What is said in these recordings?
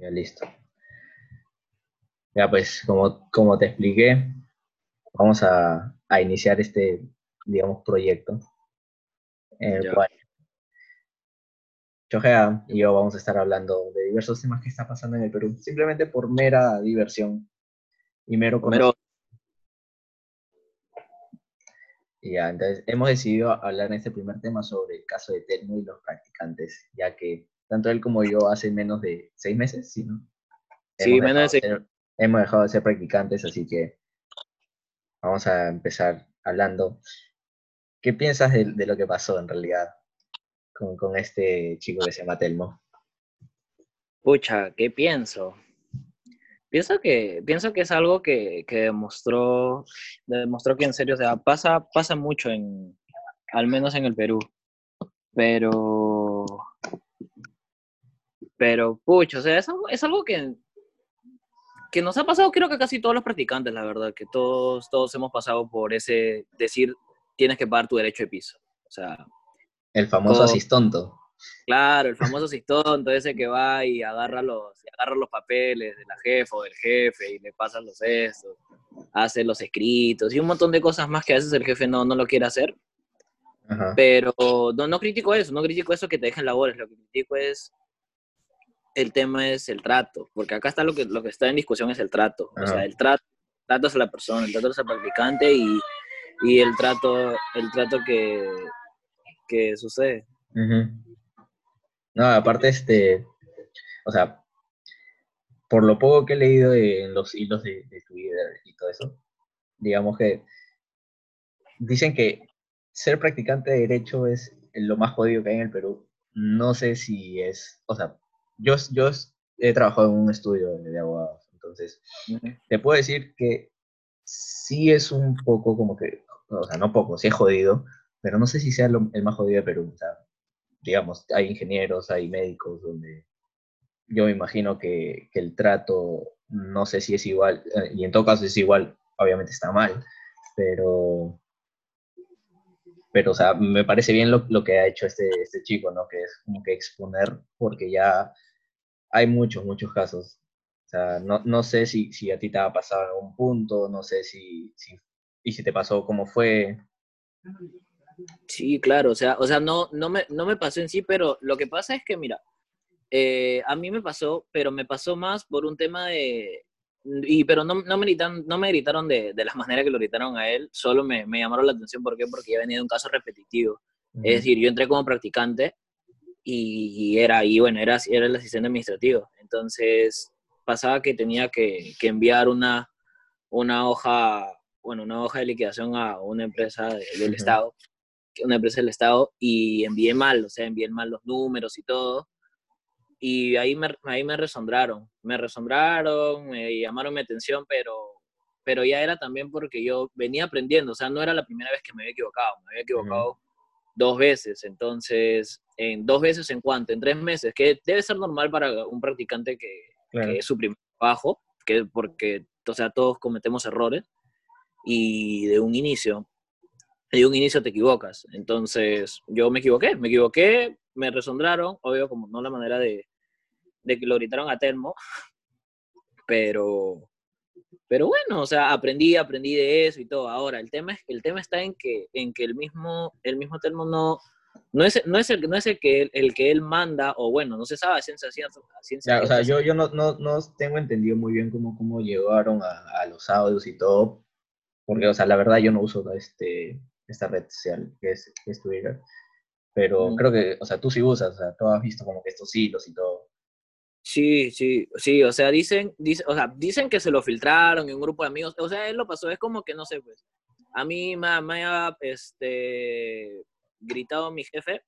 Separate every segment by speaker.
Speaker 1: Ya listo. Ya pues, como, como te expliqué, vamos a, a iniciar este, digamos, proyecto. En el
Speaker 2: Ya.
Speaker 1: cual Chojea y yo vamos a estar hablando de diversos temas que está pasando en el Perú, simplemente por mera diversión y mero
Speaker 2: Primero,
Speaker 1: Y ya, entonces hemos decidido hablar en este primer tema sobre el caso de Telmo y los practicantes, ya que tanto él como yo hace menos de seis meses, ¿sí, no?
Speaker 2: Sí,
Speaker 1: Hemos
Speaker 2: menos de
Speaker 1: ser- hemos dejado de ser practicantes, así que vamos a empezar hablando. ¿Qué piensas de, de lo que pasó en realidad con, con este chico que se llama Telmo?
Speaker 2: pucha, ¿qué pienso? Pienso que, pienso que es algo que, que demostró, demostró que en serio, o sea, pasa, pasa mucho en, al menos en el Perú. Pero, pero, pucha, o sea, es algo, es algo que, que nos ha pasado creo que casi todos los practicantes, la verdad, que todos, todos hemos pasado por ese decir, tienes que pagar tu derecho de piso. O sea,
Speaker 1: El famoso asistonto.
Speaker 2: Claro, el famoso cistonto ese que va y agarra los, y agarra los papeles de la jefa o del jefe y le pasan los estos, hace los escritos y un montón de cosas más que a veces el jefe no, no lo quiere hacer.
Speaker 1: Ajá.
Speaker 2: Pero no, no critico eso, no critico eso que te dejen labores, lo que critico es el tema es el trato, porque acá está lo que, lo que está en discusión es el trato, o sea, el trato, trato hacia la persona, el trato hacia el practicante y, y el trato, el trato que, que sucede.
Speaker 1: No, aparte, este, o sea, por lo poco que he leído en los hilos de, de Twitter y todo eso, digamos que dicen que ser practicante de derecho es lo más jodido que hay en el Perú. No sé si es, o sea, yo, yo he trabajado en un estudio de, de abogados, entonces te puedo decir que sí es un poco como que, o sea, no poco, sí es jodido, pero no sé si sea lo- el más jodido de Perú. O sea, digamos, hay ingenieros, hay médicos, donde yo me imagino que, que el trato, no sé si es igual, eh, y en todo caso es igual, obviamente está mal, pero, pero o sea, me parece bien lo, lo que ha hecho este, este chico, ¿no? Que es como que exponer, porque ya hay muchos, muchos casos. O sea, no, no sé si, si a ti te ha pasado en algún punto, no sé si, si, y si te pasó, cómo fue.
Speaker 2: Sí, claro, o sea, o sea no, no, me, no me pasó en sí, pero lo que pasa es que, mira, eh, a mí me pasó, pero me pasó más por un tema de... Y, pero no, no, me gritaron, no me gritaron de, de la manera que lo gritaron a él, solo me, me llamaron la atención, ¿por qué? Porque ya venía de un caso repetitivo. Es decir, yo entré como practicante y, era, y bueno, era, era el asistente administrativo. Entonces pasaba que tenía que, que enviar una, una hoja, bueno, una hoja de liquidación a una empresa de- del. Estado, una empresa del Estado, y envié mal, o sea, envié mal los números y todo. Y ahí me, ahí me resondraron, me resondraron, me llamaron mi atención, pero, pero ya era también porque yo venía aprendiendo, o sea, no era la primera vez que me había equivocado, me había equivocado dos veces, entonces, en dos veces en cuánto, en tres meses, que debe ser normal para un practicante que,
Speaker 1: Claro.
Speaker 2: que es su primer trabajo, que porque, o sea, todos cometemos errores, y de un inicio, de un inicio te equivocas. Entonces, yo me equivoqué, me equivoqué, me resondraron, obvio, como no la manera de, de que lo gritaron a Telmo, pero, pero bueno, o sea, aprendí, aprendí de eso y todo. Ahora, el tema, es, el tema está en que, en que el, mismo, el mismo Telmo no, no es, no es, el, no es el, que, él- el que él manda, o bueno, no se sabe a ciencia cierta.
Speaker 1: o sea, yo, yo no, no, no tengo entendido muy bien cómo, cómo llegaron a, a los audios y todo, porque, o sea, la verdad yo no uso este, esta red social que es, que es Twitter, pero
Speaker 2: Mm.
Speaker 1: creo que, o sea, tú sí usas, o sea, tú has visto como que estos hilos y todo.
Speaker 2: Sí, sí, sí, o sea, dicen, dice, o sea, dicen que se lo filtraron en un grupo de amigos, o sea, él lo pasó, es como que, no sé, pues, a mí me, me ha, este, gritado mi jefe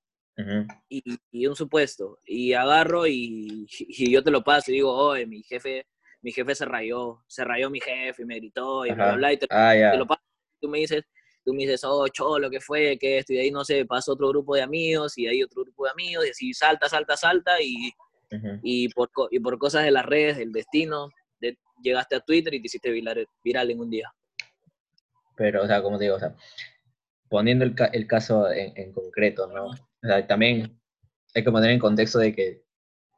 Speaker 2: y, y un supuesto, y agarro y, y yo te lo paso y digo, oye, mi jefe, mi jefe se rayó, se rayó mi jefe y me gritó y bla, bla,
Speaker 1: Ajá.
Speaker 2: bla, y te,
Speaker 1: Ah,
Speaker 2: lo paso, tú me dices, tú me dices, oh, cholo, ¿qué fue? ¿Qué esto? Y de ahí, no sé, pasa otro grupo de amigos y de ahí otro grupo de amigos y así salta, salta, salta y
Speaker 1: Ujú.
Speaker 2: y por, y por cosas de las redes, del destino, de- llegaste a Twitter y te hiciste viral, viral en un día.
Speaker 1: Pero, o sea, como te digo, o sea, poniendo el, ca- el caso en, en concreto, ¿no? O sea, también hay que poner en contexto de que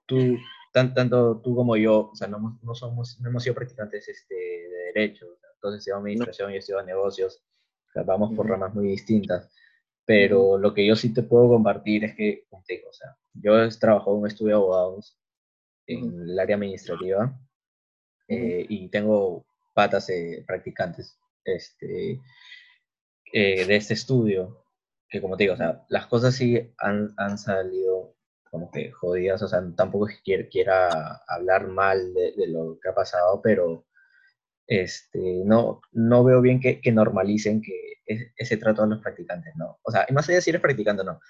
Speaker 1: tú tanto tú como yo, o sea, no, no, somos, no hemos sido practicantes este, de derecho, entonces estudiamos administración y estudiamos negocios, o sea, vamos por ramas muy distintas, pero lo que yo sí te puedo compartir es que, o sea, yo he trabajado en un estudio de abogados en el área administrativa eh, y tengo patas eh, practicantes este, eh, de este estudio, que como te digo, o sea, las cosas sí han, han salido como que jodidas, o sea, tampoco es que quiera, hablar mal de, lo que ha pasado, pero este, no, no veo bien que, que normalicen que ese trato a los practicantes, ¿no? O sea, más allá de si eres practicante no.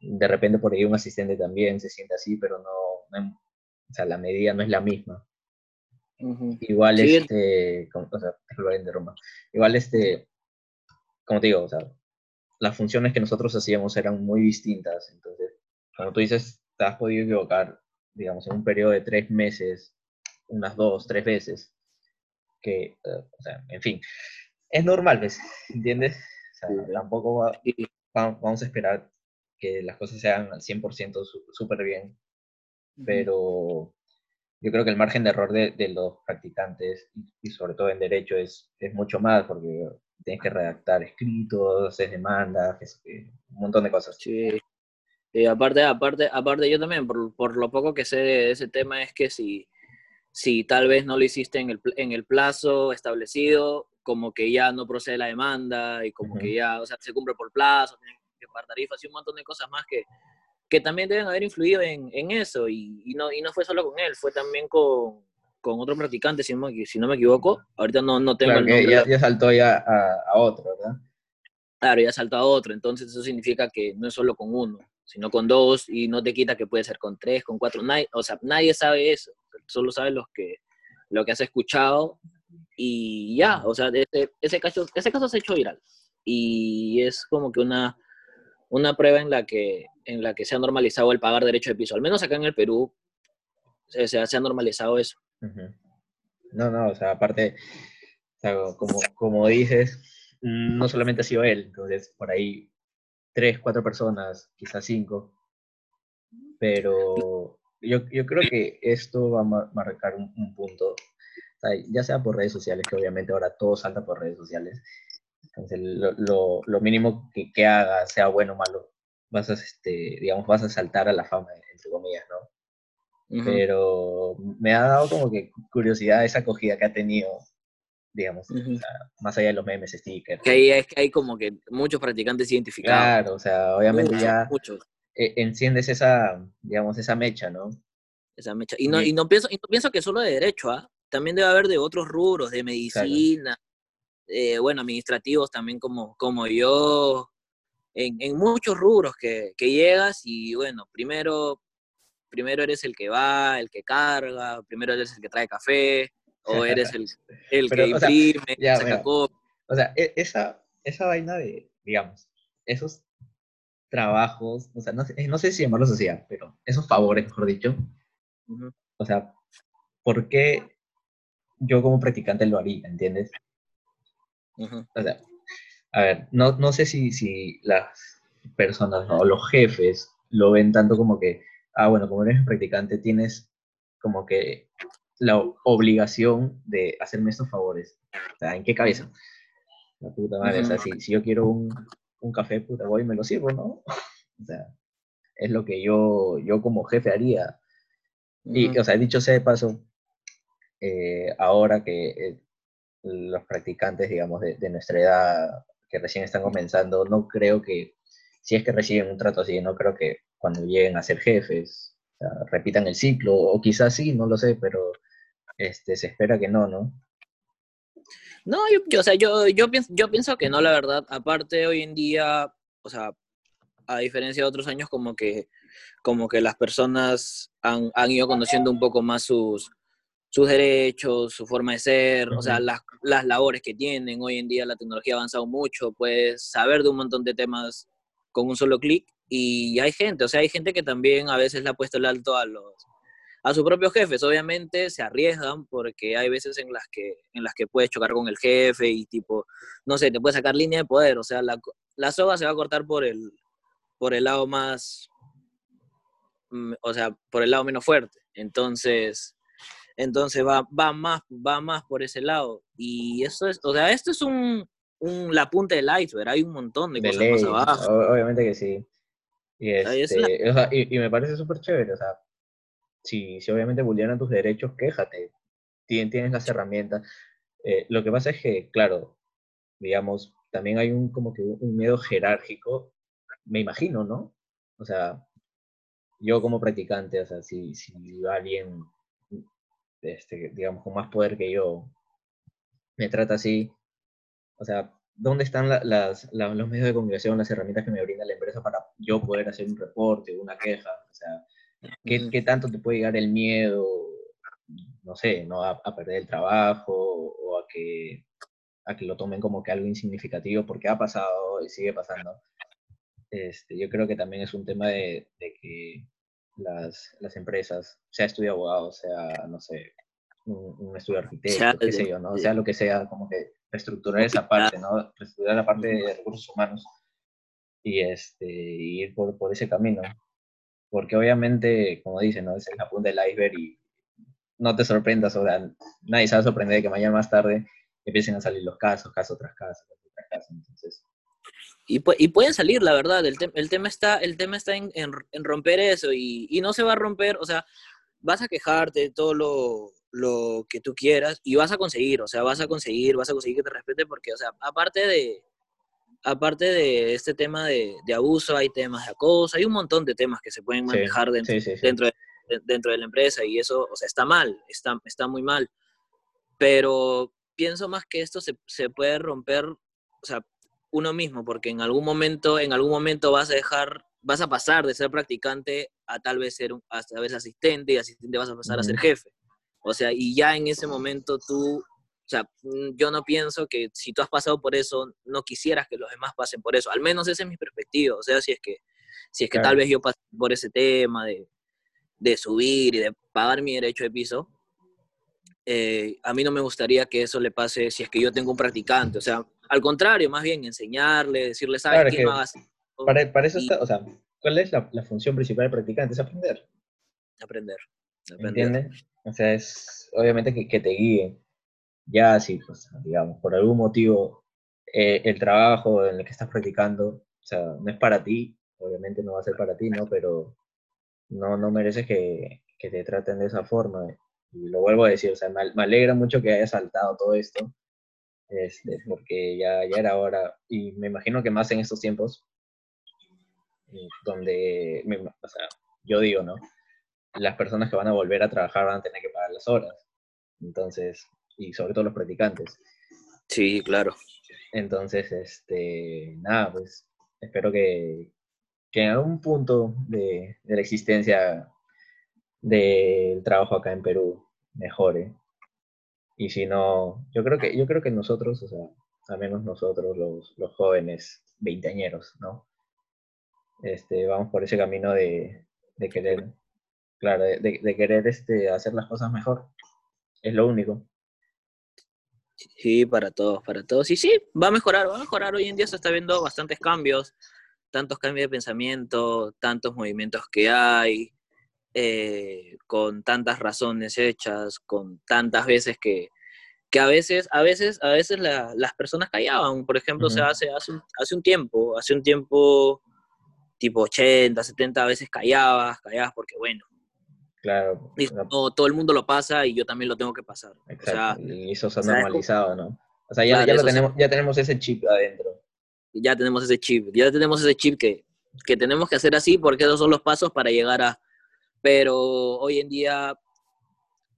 Speaker 1: De repente por ahí un asistente también se siente así, pero no, o sea, la medida no es la misma. Igual, este, o sea, igual, este, como te digo, o sea, las funciones que nosotros hacíamos eran muy distintas, entonces como tú dices, te has podido equivocar, digamos, en un periodo de tres meses, unas dos, tres veces, que, eh, o sea, en fin, es normal, ¿ves? ¿entiendes? O sea, tampoco vamos a esperar que las cosas sean al 100% súper bien, pero yo creo que el margen de error de, de los practicantes, y, sobre todo en derecho, es, es mucho más, porque tienes que redactar escritos, hacer demandas, un montón de cosas.
Speaker 2: Sí. Y aparte, aparte, aparte yo también, por, por, lo poco que sé de ese tema, es que si, si tal vez no lo hiciste en el, en el plazo establecido, como que ya no procede la demanda y como que ya, o sea, se cumple por plazo, tienen que pagar tarifas y un montón de cosas más que, que también deben haber influido en, en eso. Y, y, no, y no fue solo con él, fue también con, con otro practicante, si no, si no me equivoco. Ahorita no, no tengo
Speaker 1: el nombre. Ya, ya, saltó ya a, a otro, ¿verdad?
Speaker 2: Claro, ya saltó a otro, entonces eso significa que no es solo con uno sino con dos, y no te quita que puede ser con tres, con cuatro, nadie, o sea, nadie sabe eso, solo sabe los que, lo que has escuchado, y ya, o sea, ese, ese, caso, ese caso se ha hecho viral, y es como que una, una prueba en la, que, en la que se ha normalizado el pagar derecho de piso, al menos acá en el Perú se, se, ha normalizado eso.
Speaker 1: No, no, o sea, aparte, como, como dices, no solamente ha sido él, entonces por ahí tres, cuatro personas, quizás cinco. Pero yo, yo creo que esto va a marcar un, punto, ya sea por redes sociales, que obviamente ahora todo salta por redes sociales. Entonces, lo, lo, mínimo que, que haga, sea bueno o malo, vas a, este, digamos, vas a saltar a la fama, entre comillas, ¿no? Pero me ha dado como que curiosidad esa acogida que ha tenido digamos, más allá de los memes, stickers.
Speaker 2: Que ahí es que hay como que muchos practicantes identificados.
Speaker 1: Claro, o sea, obviamente ya e, enciendes esa, digamos, esa mecha, ¿no?
Speaker 2: Esa mecha. Y no, y no, pienso, y no pienso que solo de derecho, ¿ah? También debe haber de otros rubros, de medicina, eh, bueno, administrativos también como, como yo, en, en muchos rubros que, que llegas y bueno, primero primero eres el que va, el que carga, primero eres el que trae café, o eres el, el que imprime, saca
Speaker 1: O sea, e, esa, esa vaina de, digamos, esos trabajos, o sea, no, no sé si llamarlos así, pero esos favores, mejor dicho, o sea, ¿por qué yo como practicante lo haría, entiendes? O sea, a ver, no, no sé si, si las personas o los jefes lo ven tanto como que, ah, bueno, como eres practicante tienes como que la obligación de hacerme estos favores. O sea, ¿en qué cabeza? La puta madre, o sea, si, si yo quiero un, un, café, puta, voy y me lo sirvo, ¿no? O sea, es lo que yo, yo como jefe haría. Y, o sea, dicho sea de paso, eh, ahora que eh, los practicantes, digamos, de, de, nuestra edad, que recién están comenzando, no creo que, si es que reciben un trato así, no creo que cuando lleguen a ser jefes, o sea, repitan el ciclo, o quizás sí, no lo sé, pero este, se espera que no, ¿no?
Speaker 2: No, yo, o sea, yo, yo, pienso, yo pienso que no, la verdad. Aparte, hoy en día, o sea, a diferencia de otros años, como que, como que las personas han, han ido conociendo un poco más sus, sus derechos, su forma de ser, o sea, las, las labores que tienen. Hoy en día la tecnología ha avanzado mucho, puedes saber de un montón de temas con un solo clic y hay gente, o sea, hay gente que también a veces le ha puesto el alto a los, a sus propios jefes. Obviamente se arriesgan porque hay veces en las que, en las que puedes chocar con el jefe y tipo, no sé, te puede sacar línea de poder. O sea, la, la soga se va a cortar por el, por el lado más, mm, o sea, por el lado menos fuerte. Entonces, entonces va, va, más, va más por ese lado. Y eso es, o sea, esto es un, un la punta del iceberg, hay un montón de, cosas más abajo.
Speaker 1: Obviamente que sí. Y, este, o sea, y, me parece súper chévere, o sea, si, si obviamente vulneran tus derechos, quéjate, tienes, tienes las herramientas. Eh, lo que pasa es que, claro, digamos, también hay un como que un miedo jerárquico, me imagino, ¿no? O sea, yo como practicante, o sea, si, si alguien, este, digamos, con más poder que yo, me trata así, o sea, ¿dónde están las, los medios de comunicación, las herramientas que me brinda la empresa para yo poder hacer un reporte, una queja? O sea, ¿qué, ¿qué, tanto te puede llegar el miedo, no sé, ¿no? A, a, perder el trabajo o a que, a que lo tomen como que algo insignificativo porque ha pasado y sigue pasando? Este, yo creo que también es un tema de, que las, las, empresas, sea estudio abogado, sea, no sé, un, estudio arquitecto, qué sé yo, ¿no? Sea lo que sea, como que reestructurar esa parte, ¿no? Reestructurar la parte de recursos humanos y este, ir por, por ese camino. Porque obviamente, como dicen, ¿no? Es la punta del iceberg y no te sorprendas, o sea, nadie se va a sorprender de que mañana más tarde empiecen a salir los casos, caso tras caso, caso tras caso. Entonces,
Speaker 2: y, y, pueden salir, la verdad. El, el tema está, el tema está en, en, romper eso y, y, no se va a romper, o sea, vas a quejarte de todo lo, lo, que tú quieras y vas a conseguir, o sea, vas a conseguir, vas a conseguir que te respete porque, o sea, aparte de, aparte de este tema de, de abuso, hay temas de acoso, hay un montón de temas que se pueden manejar dentro, dentro, de, dentro de la empresa y eso, o sea, está mal, está, está muy mal. Pero pienso más que esto se, se puede romper, o sea, uno mismo, porque en algún momento, en algún momento vas a dejar, vas a pasar de ser practicante a tal vez ser a tal vez asistente y asistente vas a pasar a ser jefe. O sea, y ya en ese momento tú, o sea, mm, yo no pienso que si tú has pasado por eso, no quisieras que los demás pasen por eso. Al menos esa es mi perspectiva. O sea, si es que, si es que tal vez yo pasé por ese tema de, de subir y de pagar mi derecho de piso, eh, a mí no me gustaría que eso le pase si es que yo tengo un practicante. O sea, al contrario, más bien enseñarle, decirle, ¿sabes qué?
Speaker 1: Para, para, eso está, o sea, ¿cuál es la, la, función principal del practicante? Es aprender.
Speaker 2: Aprender.
Speaker 1: ¿Entiendes? O sea, es obviamente que, que te guíe. Ya, si, pues, digamos, por algún motivo eh, el trabajo en el que estás practicando, o sea, no es para ti, obviamente no va a ser para ti, ¿no? Pero no, no mereces que, que te traten de esa forma. Y lo vuelvo a decir, o sea, me, alegra mucho que haya saltado todo esto este, porque ya, ya era hora, y me imagino que más en estos tiempos, donde, o sea, yo digo, ¿no? Las personas que van a volver a trabajar van a tener que pagar las horas, entonces, y sobre todo los practicantes.
Speaker 2: Sí, claro.
Speaker 1: Entonces, este, nada, pues espero que, que en algún punto de, de la existencia del trabajo acá en Perú mejore y si no, yo creo que, yo creo que nosotros, o sea, al menos nosotros los, los jóvenes veinteañeros, ¿no? Este, vamos por ese camino de, de querer, claro, de, de, querer este, hacer las cosas mejor. Es lo único.
Speaker 2: Sí, para todos, para todos. Y sí, va a mejorar, va a mejorar. Hoy en día se está viendo bastantes cambios, tantos cambios de pensamiento, tantos movimientos que hay, eh, con tantas razones hechas, con tantas veces que, que a veces, a veces, a veces las personas callaban. Por ejemplo, se hace, hace, un, hace un tiempo, hace un tiempo, tipo 80, 70 veces callabas, callabas porque bueno.
Speaker 1: Claro.
Speaker 2: no, todo el mundo lo pasa y yo también lo tengo que pasar.
Speaker 1: Exacto. y eso se ha normalizado, ¿no? O sea, ya, ya, lo tenemos, ya tenemos ese chip adentro.
Speaker 2: Ya tenemos ese chip, ya tenemos ese chip que, que tenemos que hacer así porque esos son los pasos para llegar a, pero hoy en día,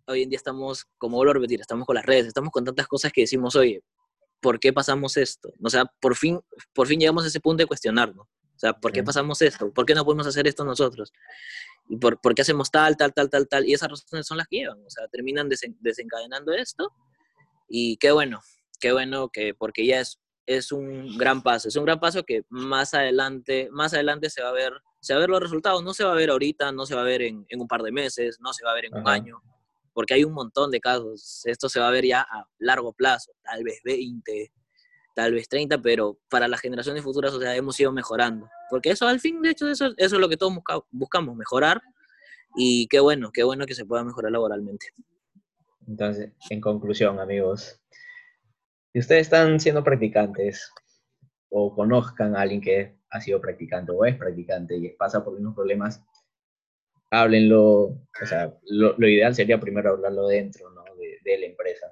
Speaker 2: hoy en día estamos, como vuelvo a repetir, estamos con las redes, estamos con tantas cosas que decimos, oye, ¿por qué pasamos esto? O sea, por fin, por fin llegamos a ese punto de cuestionarnos. O sea, ¿por qué pasamos esto? ¿Por qué no podemos hacer esto nosotros? ¿Y por, por qué hacemos tal, tal, tal, tal, tal? Y esas razones son las que llevan. O sea, terminan desencadenando esto. Y qué bueno, qué bueno que, porque ya es, es un gran paso. Es un gran paso que más adelante, más adelante se va a ver se va a ver los resultados. No se va a ver ahorita, no se va a ver en, un par de meses, no se va a ver en un año, porque hay un montón de casos. Esto se va a ver ya a largo plazo, tal vez 20, tal vez 30, pero para las generaciones futuras, o sea, hemos ido mejorando. Porque eso, al fin, de hecho, eso, eso es lo que todos buscamos, mejorar Y qué bueno, qué bueno que se pueda mejorar laboralmente.
Speaker 1: Entonces, en conclusión, amigos, si ustedes están siendo practicantes o conozcan a alguien que ha sido practicante o es practicante y pasa por unos problemas, háblenlo. O sea, lo, ideal sería primero hablarlo dentro ¿no? de, de, la empresa.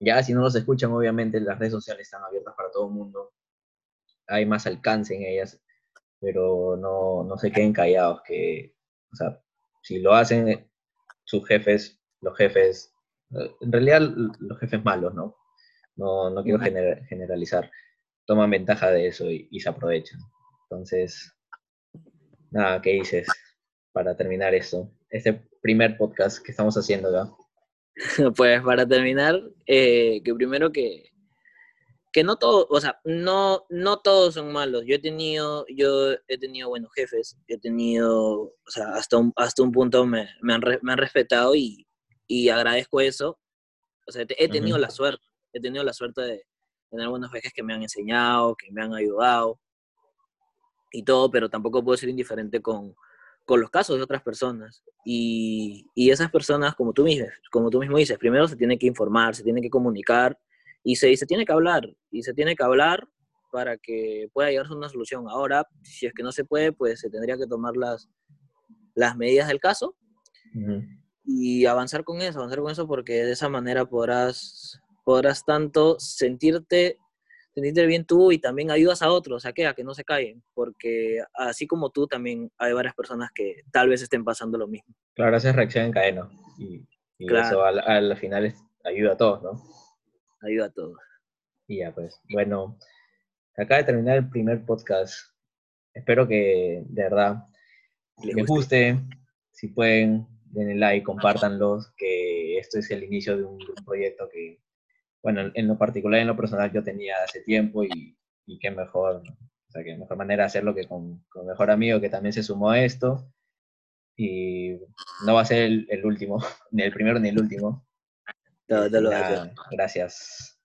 Speaker 1: Ya si no los escuchan, obviamente las redes sociales están abiertas para todo el mundo. Hay más alcance en ellas, pero no, no se queden callados. Que, o sea, si lo hacen eh, sus jefes, los jefes, eh, en realidad los jefes malos, ¿no? No, no quiero generalizar, toman ventaja de eso y, se aprovechan. Entonces, nada, ¿qué dices para terminar esto? Este primer podcast que estamos haciendo acá.
Speaker 2: Pues para terminar, eh, que primero que, que no todos, o sea, no, no todos son malos. Yo he tenido, yo he tenido buenos jefes, he tenido, o sea, hasta un, hasta un punto me, me, han, me han, respetado y, y, agradezco eso. O sea, he tenido la suerte, he tenido la suerte de tener buenos jefes que me han enseñado, que me han ayudado y todo, pero tampoco puedo ser indiferente con, con los casos de otras personas. Y, y, esas personas, como tú, mismo, como tú mismo dices, primero se tiene que informar, se tiene que comunicar y se, y se tiene que hablar. Y se tiene que hablar para que pueda llegarse a una solución. Ahora, si es que no se puede, pues se tendría que tomar las, las medidas del caso y avanzar con eso, avanzar con eso porque de esa manera podrás, podrás tanto sentirte sentirte bien tú y también ayudas a otros a que, a que no se caigan, porque así como tú también hay varias personas que tal vez estén pasando lo mismo.
Speaker 1: Claro, esa reacción en cadena y, eso al, al, final ayuda a todos, ¿no?
Speaker 2: Ayuda a todos.
Speaker 1: Y ya, pues, bueno, acaba de terminar el primer podcast. Espero que de verdad les, guste. Si pueden, denle like, compártanlos, que esto es el inicio de un proyecto que bueno, en lo particular, en lo personal, yo tenía hace tiempo y, y qué mejor, o sea, qué mejor manera de hacerlo que con, con mejor amigo que también se sumó a esto. Y no va a ser el, último, ni el primero ni el último.
Speaker 2: Lo gracias.
Speaker 1: Gracias.